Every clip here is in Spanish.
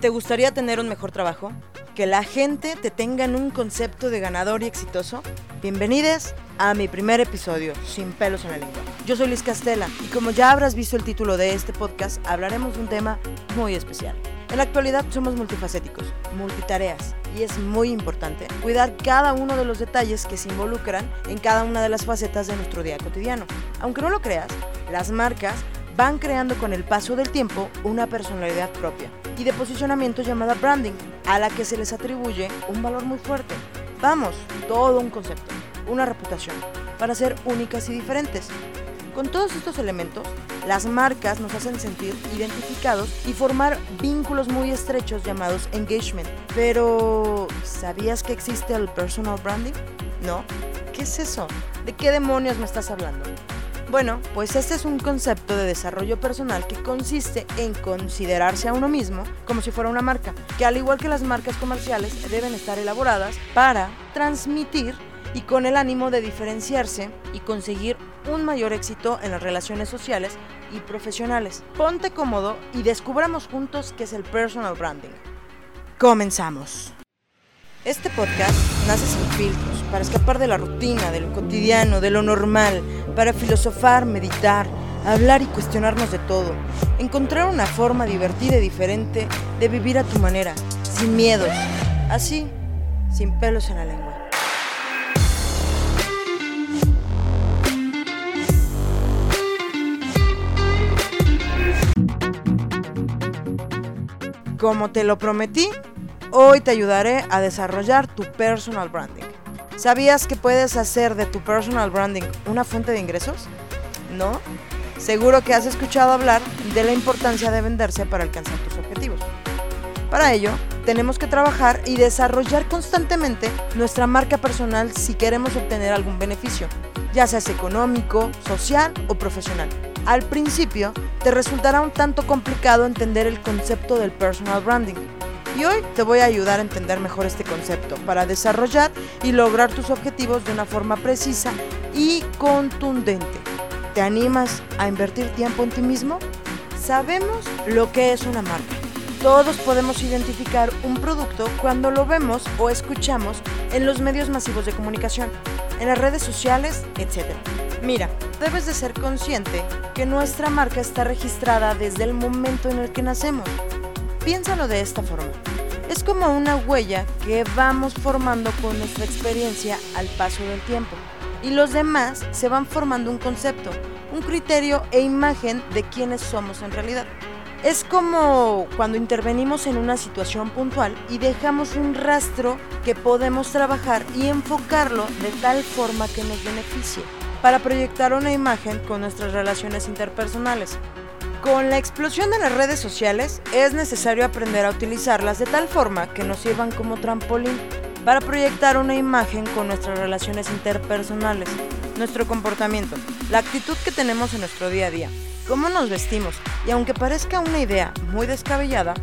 ¿Te gustaría tener un mejor trabajo? ¿Que la gente te tenga en un concepto de ganador y exitoso? Bienvenidos a mi primer episodio, Sin pelos en la lengua. Yo soy Liz Castela y como ya habrás visto el título de este podcast, hablaremos de un tema muy especial. En la actualidad somos multifacéticos, multitareas, y es muy importante cuidar cada uno de los detalles que se involucran en cada una de las facetas de nuestro día cotidiano. Aunque no lo creas, las marcas van creando con el paso del tiempo una personalidad propia y de posicionamiento llamada branding, a la que se les atribuye un valor muy fuerte. Vamos, todo un concepto, una reputación, para ser únicas y diferentes. Con todos estos elementos, las marcas nos hacen sentir identificados y formar vínculos muy estrechos llamados engagement. Pero, ¿sabías que existe el personal branding? ¿No? ¿Qué es eso? ¿De qué demonios me estás hablando? Bueno, pues este es un concepto de desarrollo personal que consiste en considerarse a uno mismo como si fuera una marca, que al igual que las marcas comerciales deben estar elaboradas para transmitir y con el ánimo de diferenciarse y conseguir un mayor éxito en las relaciones sociales y profesionales. Ponte cómodo y descubramos juntos qué es el personal branding. Comenzamos. Este podcast nace sin filtros, para escapar de la rutina, de lo cotidiano, de lo normal, para filosofar, meditar, hablar y cuestionarnos de todo. Encontrar una forma divertida y diferente de vivir a tu manera, sin miedos, así, sin pelos en la lengua. Como te lo prometí, hoy te ayudaré a desarrollar tu personal branding. ¿Sabías que puedes hacer de tu personal branding una fuente de ingresos? ¿No? Seguro que has escuchado hablar de la importancia de venderse para alcanzar tus objetivos. Para ello, tenemos que trabajar y desarrollar constantemente nuestra marca personal si queremos obtener algún beneficio, ya sea económico, social o profesional. Al principio, te resultará un tanto complicado entender el concepto del personal branding. Y hoy te voy a ayudar a entender mejor este concepto para desarrollar y lograr tus objetivos de una forma precisa y contundente. ¿Te animas a invertir tiempo en ti mismo? Sabemos lo que es una marca. Todos podemos identificar un producto cuando lo vemos o escuchamos en los medios masivos de comunicación, en las redes sociales, etc. Mira, debes de ser consciente que nuestra marca está registrada desde el momento en el que nacemos. Piénsalo de esta forma. Es como una huella que vamos formando con nuestra experiencia al paso del tiempo. Y los demás se van formando un concepto, un criterio e imagen de quiénes somos en realidad. Es como cuando intervenimos en una situación puntual y dejamos un rastro que podemos trabajar y enfocarlo de tal forma que nos beneficie para proyectar una imagen con nuestras relaciones interpersonales. Con la explosión de las redes sociales es necesario aprender a utilizarlas de tal forma que nos sirvan como trampolín para proyectar una imagen con nuestras relaciones interpersonales, nuestro comportamiento, la actitud que tenemos en nuestro día a día, cómo nos vestimos y aunque parezca una idea muy descabellada,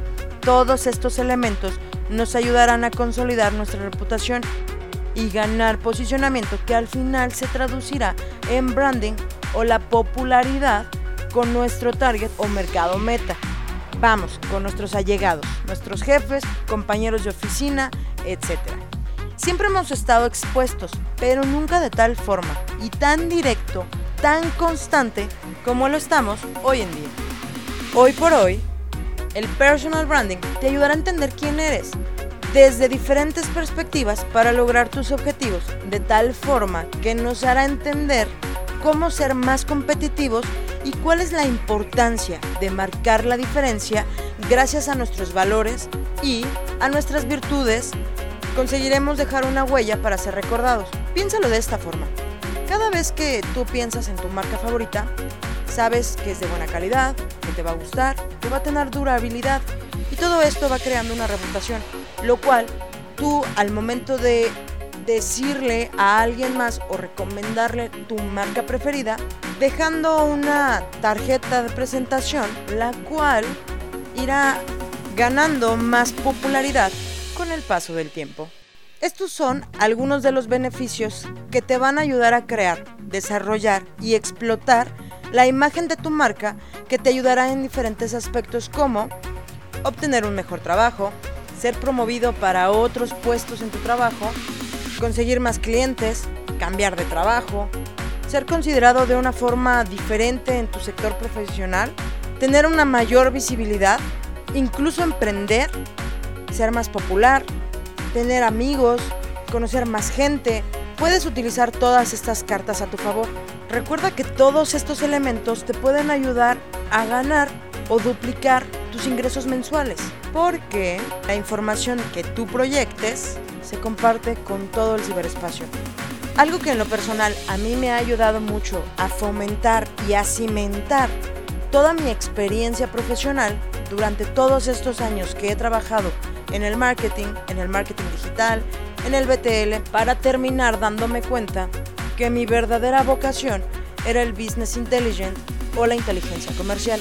todos estos elementos nos ayudarán a consolidar nuestra reputación y ganar posicionamiento que al final se traducirá en branding o la popularidad con nuestro target o mercado meta. Vamos, con nuestros allegados, nuestros jefes, compañeros de oficina, etc. Siempre hemos estado expuestos, pero nunca de tal forma y tan directo, tan constante como lo estamos hoy en día. Hoy por hoy, el personal branding te ayudará a entender quién eres, desde diferentes perspectivas para lograr tus objetivos, de tal forma que nos hará entender cómo ser más competitivos y cuál es la importancia de marcar la diferencia gracias a nuestros valores y a nuestras virtudes. Conseguiremos dejar una huella para ser recordados. Piénsalo de esta forma. Cada vez que tú piensas en tu marca favorita, sabes que es de buena calidad, que te va a gustar, que va a tener durabilidad y todo esto va creando una reputación lo cual tú al momento de decirle a alguien más o recomendarle tu marca preferida, dejando una tarjeta de presentación, la cual irá ganando más popularidad con el paso del tiempo. Estos son algunos de los beneficios que te van a ayudar a crear, desarrollar y explotar la imagen de tu marca que te ayudará en diferentes aspectos como obtener un mejor trabajo, ser promovido para otros puestos en tu trabajo, conseguir más clientes, cambiar de trabajo, ser considerado de una forma diferente en tu sector profesional, tener una mayor visibilidad, incluso emprender, ser más popular, tener amigos, conocer más gente. Puedes utilizar todas estas cartas a tu favor. Recuerda que todos estos elementos te pueden ayudar a ganar o duplicar tus ingresos mensuales, porque la información que tú proyectes se comparte con todo el ciberespacio. Algo que en lo personal a mí me ha ayudado mucho a fomentar y a cimentar toda mi experiencia profesional durante todos estos años que he trabajado en el marketing, en el marketing digital, en el BTL, para terminar dándome cuenta que mi verdadera vocación era el business intelligence o la inteligencia comercial.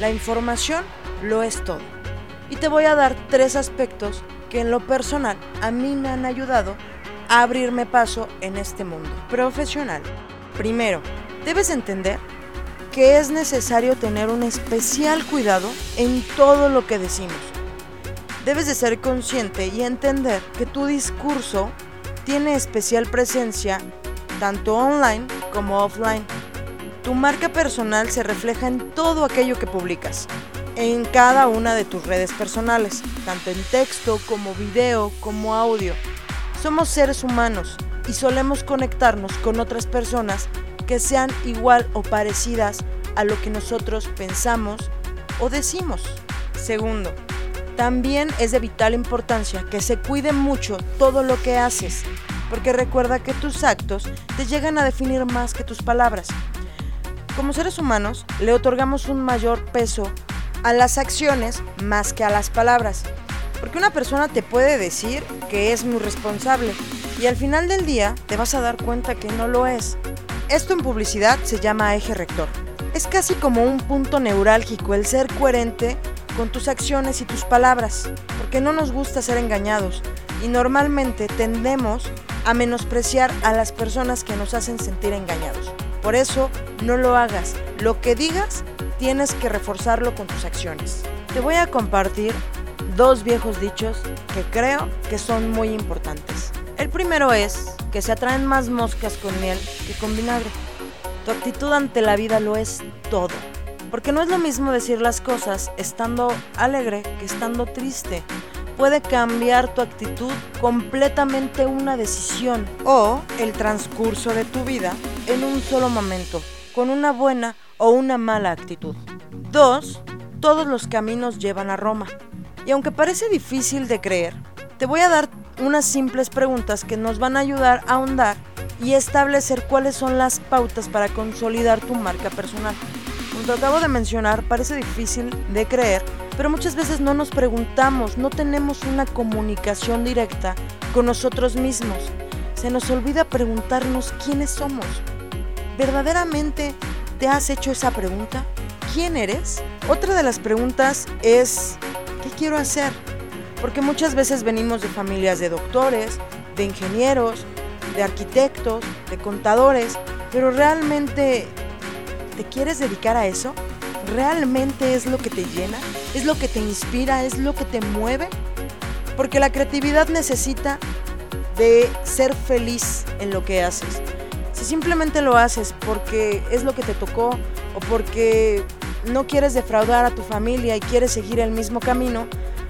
La información lo es todo. Y te voy a dar tres aspectos que en lo personal a mí me han ayudado a abrirme paso en este mundo profesional. Primero, debes entender que es necesario tener un especial cuidado en todo lo que decimos. Debes de ser consciente y entender que tu discurso tiene especial presencia tanto online como offline. Tu marca personal se refleja en todo aquello que publicas, en cada una de tus redes personales, tanto en texto como video como audio. Somos seres humanos y solemos conectarnos con otras personas que sean igual o parecidas a lo que nosotros pensamos o decimos. Segundo, también es de vital importancia que se cuide mucho todo lo que haces, porque recuerda que tus actos te llegan a definir más que tus palabras. Como seres humanos, le otorgamos un mayor peso a las acciones más que a las palabras. Porque una persona te puede decir que es muy responsable y al final del día te vas a dar cuenta que no lo es. Esto en publicidad se llama eje rector. Es casi como un punto neurálgico el ser coherente con tus acciones y tus palabras, porque no nos gusta ser engañados y normalmente tendemos a menospreciar a las personas que nos hacen sentir engañados. Por eso, no lo hagas. Lo que digas, tienes que reforzarlo con tus acciones. Te voy a compartir dos viejos dichos que creo que son muy importantes. El primero es que se atraen más moscas con miel que con vinagre. Tu actitud ante la vida lo es todo. Porque no es lo mismo decir las cosas estando alegre que estando triste. Puede cambiar tu actitud completamente una decisión o el transcurso de tu vida en un solo momento, con una buena o una mala actitud. Dos, todos los caminos llevan a Roma. Y aunque parece difícil de creer, te voy a dar unas simples preguntas que nos van a ayudar a ahondar y establecer cuáles son las pautas para consolidar tu marca personal. Como te acabo de mencionar, parece difícil de creer, pero muchas veces no nos preguntamos, no tenemos una comunicación directa con nosotros mismos. Se nos olvida preguntarnos quiénes somos. ¿Verdaderamente te has hecho esa pregunta? ¿Quién eres? Otra de las preguntas es ¿qué quiero hacer? Porque muchas veces venimos de familias de doctores, de ingenieros, de arquitectos, de contadores, pero realmente ¿te quieres dedicar a eso? ¿Realmente es lo que te llena? ¿Es lo que te inspira? ¿Es lo que te mueve? Porque la creatividad necesita de ser feliz en lo que haces. Si simplemente lo haces porque es lo que te tocó o porque no quieres defraudar a tu familia y quieres seguir el mismo camino,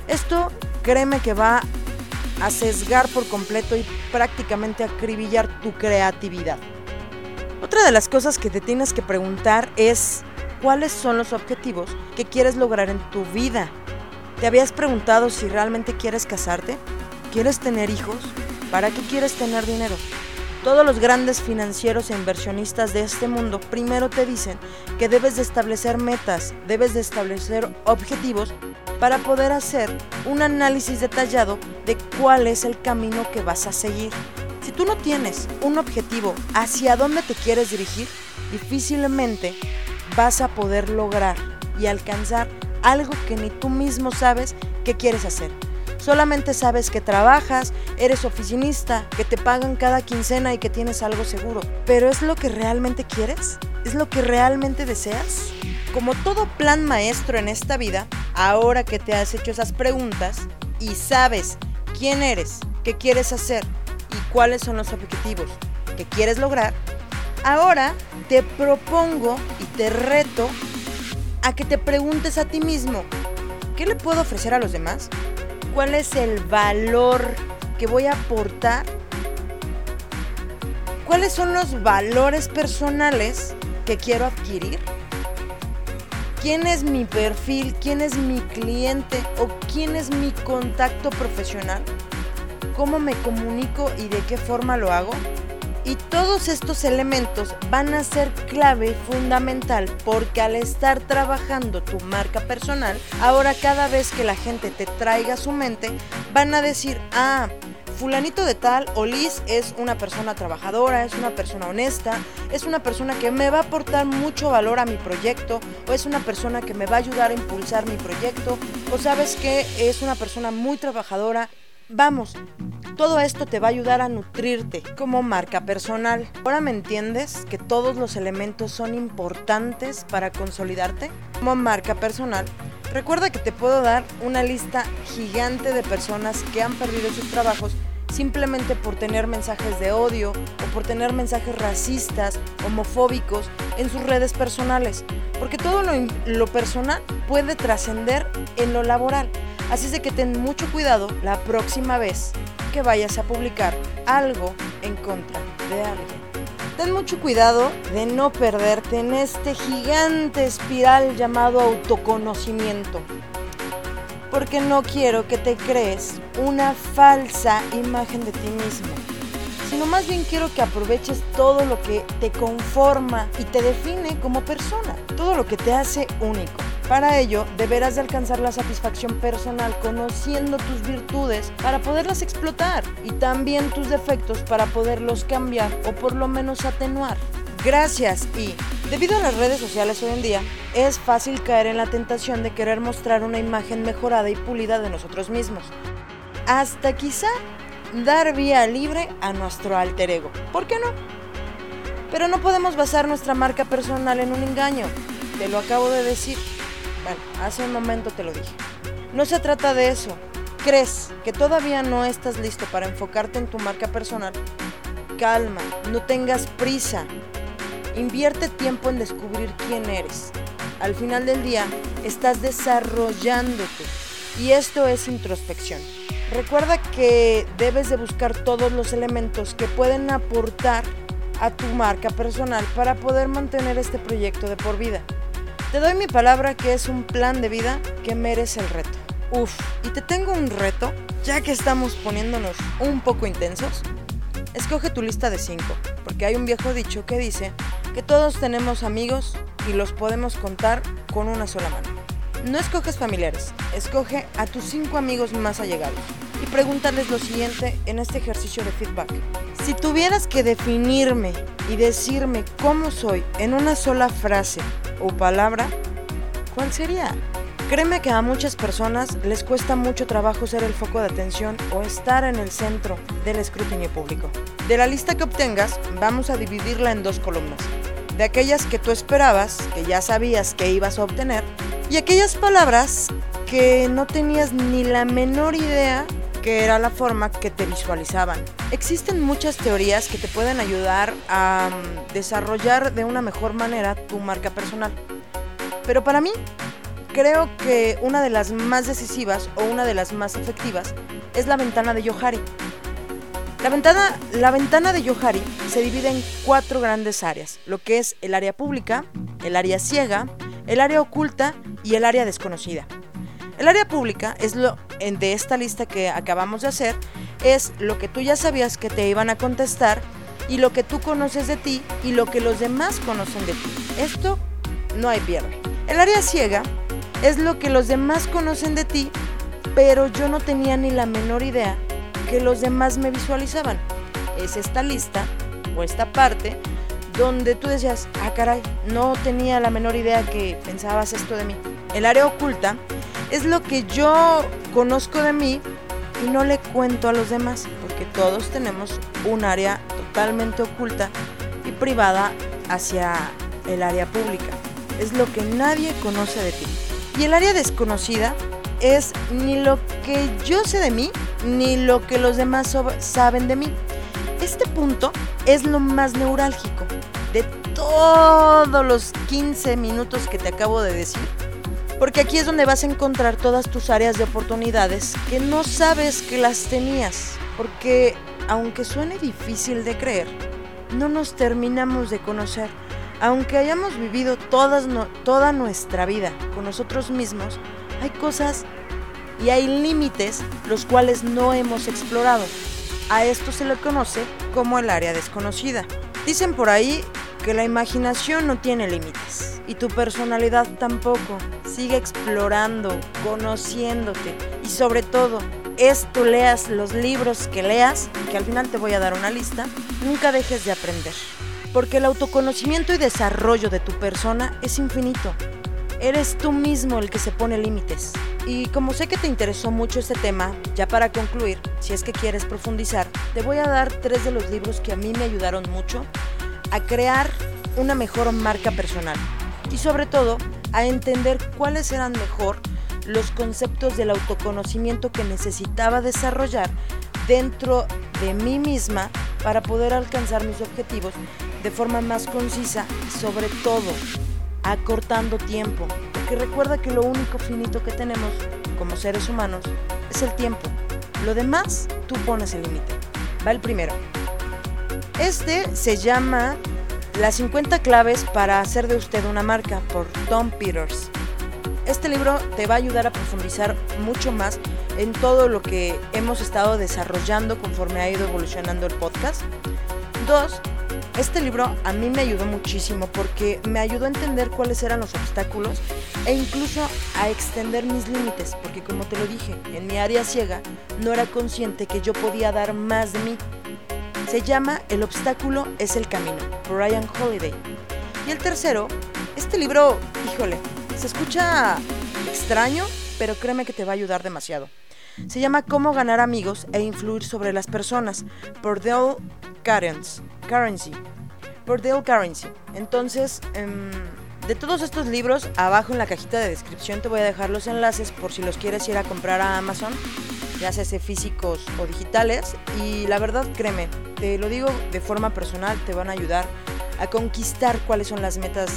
esto créeme que va a sesgar por completo y prácticamente acribillar tu creatividad. Otra de las cosas que te tienes que preguntar es cuáles son los objetivos que quieres lograr en tu vida. ¿Te habías preguntado si realmente quieres casarte? ¿Quieres tener hijos? ¿Para qué quieres tener dinero? Todos los grandes financieros e inversionistas de este mundo primero te dicen que debes de establecer metas, debes de establecer objetivos para poder hacer un análisis detallado de cuál es el camino que vas a seguir. Si tú no tienes un objetivo hacia dónde te quieres dirigir, difícilmente vas a poder lograr y alcanzar algo que ni tú mismo sabes que quieres hacer. Solamente sabes que trabajas, eres oficinista, que te pagan cada quincena y que tienes algo seguro. ¿Pero es lo que realmente quieres? ¿Es lo que realmente deseas? Como todo plan maestro en esta vida, ahora que te has hecho esas preguntas y sabes quién eres, qué quieres hacer cuáles son los objetivos que quieres lograr, ahora te propongo y te reto a que te preguntes a ti mismo, ¿qué le puedo ofrecer a los demás? ¿Cuál es el valor que voy a aportar? ¿Cuáles son los valores personales que quiero adquirir? ¿Quién es mi perfil? ¿Quién es mi cliente? ¿O quién es mi contacto profesional? ¿Cómo me comunico y de qué forma lo hago? Y todos estos elementos van a ser clave y fundamental porque al estar trabajando tu marca personal, ahora cada vez que la gente te traiga a su mente, van a decir, ah, fulanito de tal o Liz es una persona trabajadora, es una persona honesta, es una persona que me va a aportar mucho valor a mi proyecto o es una persona que me va a ayudar a impulsar mi proyecto o sabes que es una persona muy trabajadora. Vamos, todo esto te va a ayudar a nutrirte como marca personal. ¿Ahora me entiendes que todos los elementos son importantes para consolidarte como marca personal? Recuerda que te puedo dar una lista gigante de personas que han perdido sus trabajos simplemente por tener mensajes de odio o por tener mensajes racistas, homofóbicos en sus redes personales. Porque todo lo, lo personal puede trascender en lo laboral. Así es de que ten mucho cuidado la próxima vez que vayas a publicar algo en contra de alguien. Ten mucho cuidado de no perderte en este gigante espiral llamado autoconocimiento. Porque no quiero que te crees una falsa imagen de ti mismo, sino más bien quiero que aproveches todo lo que te conforma y te define como persona, todo lo que te hace único. Para ello, deberás de alcanzar la satisfacción personal conociendo tus virtudes para poderlas explotar y también tus defectos para poderlos cambiar o por lo menos atenuar. Gracias y, debido a las redes sociales hoy en día, es fácil caer en la tentación de querer mostrar una imagen mejorada y pulida de nosotros mismos. Hasta quizá dar vía libre a nuestro alter ego. ¿Por qué no? Pero no podemos basar nuestra marca personal en un engaño. Te lo acabo de decir. Hace un momento te lo dije. No se trata de eso. ¿Crees que todavía no estás listo para enfocarte en tu marca personal? Calma, no tengas prisa. Invierte tiempo en descubrir quién eres. Al final del día, estás desarrollándote. Y esto es introspección. Recuerda que debes de buscar todos los elementos que pueden aportar a tu marca personal para poder mantener este proyecto de por vida. Te doy mi palabra que es un plan de vida que merece el reto. Uf, y te tengo un reto, ya que estamos poniéndonos un poco intensos. Escoge tu lista de 5, porque hay un viejo dicho que dice que todos tenemos amigos y los podemos contar con una sola mano. No escoges familiares, escoge a tus 5 amigos más allegados y pregúntales lo siguiente en este ejercicio de feedback. Si tuvieras que definirme y decirme cómo soy en una sola frase o palabra, ¿cuál sería? Créeme que a muchas personas les cuesta mucho trabajo ser el foco de atención o estar en el centro del escrutinio público. De la lista que obtengas, vamos a dividirla en dos columnas. De aquellas que tú esperabas, que ya sabías que ibas a obtener, y aquellas palabras que no tenías ni la menor idea que era la forma que te visualizaban. Existen muchas teorías que te pueden ayudar a mm, desarrollar de una mejor manera tu marca personal. Pero para mí, creo que una de las más decisivas o una de las más efectivas es la ventana de Yohari. La ventana, la ventana de Yohari se divide en cuatro grandes áreas, lo que es el área pública, el área ciega, el área oculta y el área desconocida. El área pública es lo de esta lista que acabamos de hacer, es lo que tú ya sabías que te iban a contestar y lo que tú conoces de ti y lo que los demás conocen de ti. Esto no hay pierde. El área ciega es lo que los demás conocen de ti, pero yo no tenía ni la menor idea que los demás me visualizaban. Es esta lista o esta parte donde tú decías, ah caray, no tenía la menor idea que pensabas esto de mí. El área oculta es lo que yo conozco de mí y no le cuento a los demás, porque todos tenemos un área totalmente oculta y privada hacia el área pública. es lo que nadie conoce de ti. Y el área desconocida es ni lo que yo sé de mí, ni lo que los demás saben de mí. Este punto es lo más neurálgico de todos los 15 minutos que te acabo de decir. Porque aquí es donde vas a encontrar todas tus áreas de oportunidades que no sabes que las tenías. Porque aunque suene difícil de creer, no nos terminamos de conocer. Aunque hayamos vivido toda nuestra vida con nosotros mismos, hay cosas y hay límites los cuales no hemos explorado. A esto se le conoce como el área desconocida. Dicen por ahí que la imaginación no tiene límites y tu personalidad tampoco. Sigue explorando, conociéndote y sobre todo, esto leas los libros que leas, que al final te voy a dar una lista, nunca dejes de aprender. Porque el autoconocimiento y desarrollo de tu persona es infinito. Eres tú mismo el que se pone límites. Y como sé que te interesó mucho este tema, ya para concluir, si es que quieres profundizar, te voy a dar tres de los libros que a mí me ayudaron mucho a crear una mejor marca personal. Y sobre todo, a entender cuáles eran mejor los conceptos del autoconocimiento que necesitaba desarrollar dentro de mí misma para poder alcanzar mis objetivos de forma más concisa y sobre todo acortando tiempo, porque recuerda que lo único finito que tenemos como seres humanos es el tiempo. Lo demás, tú pones el límite. Va el primero. Este se llama Las 50 claves para hacer de usted una marca por Tom Peters. Este libro te va a ayudar a profundizar mucho más en todo lo que hemos estado desarrollando conforme ha ido evolucionando el podcast. Dos, este libro a mí me ayudó muchísimo porque me ayudó a entender cuáles eran los obstáculos e incluso a extender mis límites, porque como te lo dije, en mi área ciega no era consciente que yo podía dar más de mí. Se llama El obstáculo es el camino, Ryan Holiday. Y el tercero, este libro, híjole, se escucha extraño, pero créeme que te va a ayudar demasiado. Se llama Cómo ganar amigos e influir sobre las personas, por Dale. Currency, por Dale Currency. Entonces, em, de todos estos libros, abajo en la cajita de descripción te voy a dejar los enlaces por si los quieres ir a comprar a Amazon, ya sea físicos o digitales. Y la verdad, créeme, te lo digo de forma personal, te van a ayudar a conquistar cuáles son las metas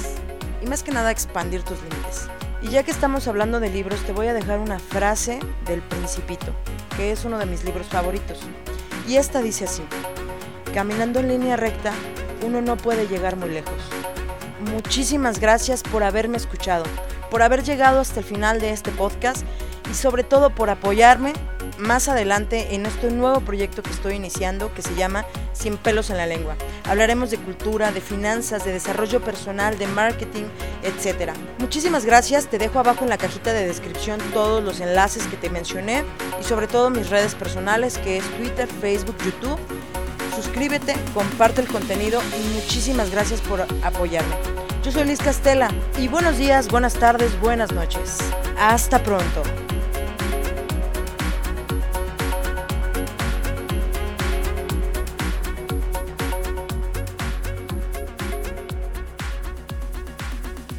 y más que nada expandir tus límites. Y ya que estamos hablando de libros, te voy a dejar una frase del Principito, que es uno de mis libros favoritos. Y esta dice así. Caminando en línea recta, uno no puede llegar muy lejos. Muchísimas gracias por haberme escuchado, por haber llegado hasta el final de este podcast y sobre todo por apoyarme más adelante en este nuevo proyecto que estoy iniciando que se llama Sin pelos en la lengua. Hablaremos de cultura, de finanzas, de desarrollo personal, de marketing, etc. Muchísimas gracias, te dejo abajo en la cajita de descripción todos los enlaces que te mencioné y sobre todo mis redes personales que es Twitter, Facebook, YouTube suscríbete, comparte el contenido y muchísimas gracias por apoyarme. Yo soy Liz Castela y buenos días, buenas tardes, buenas noches. Hasta pronto.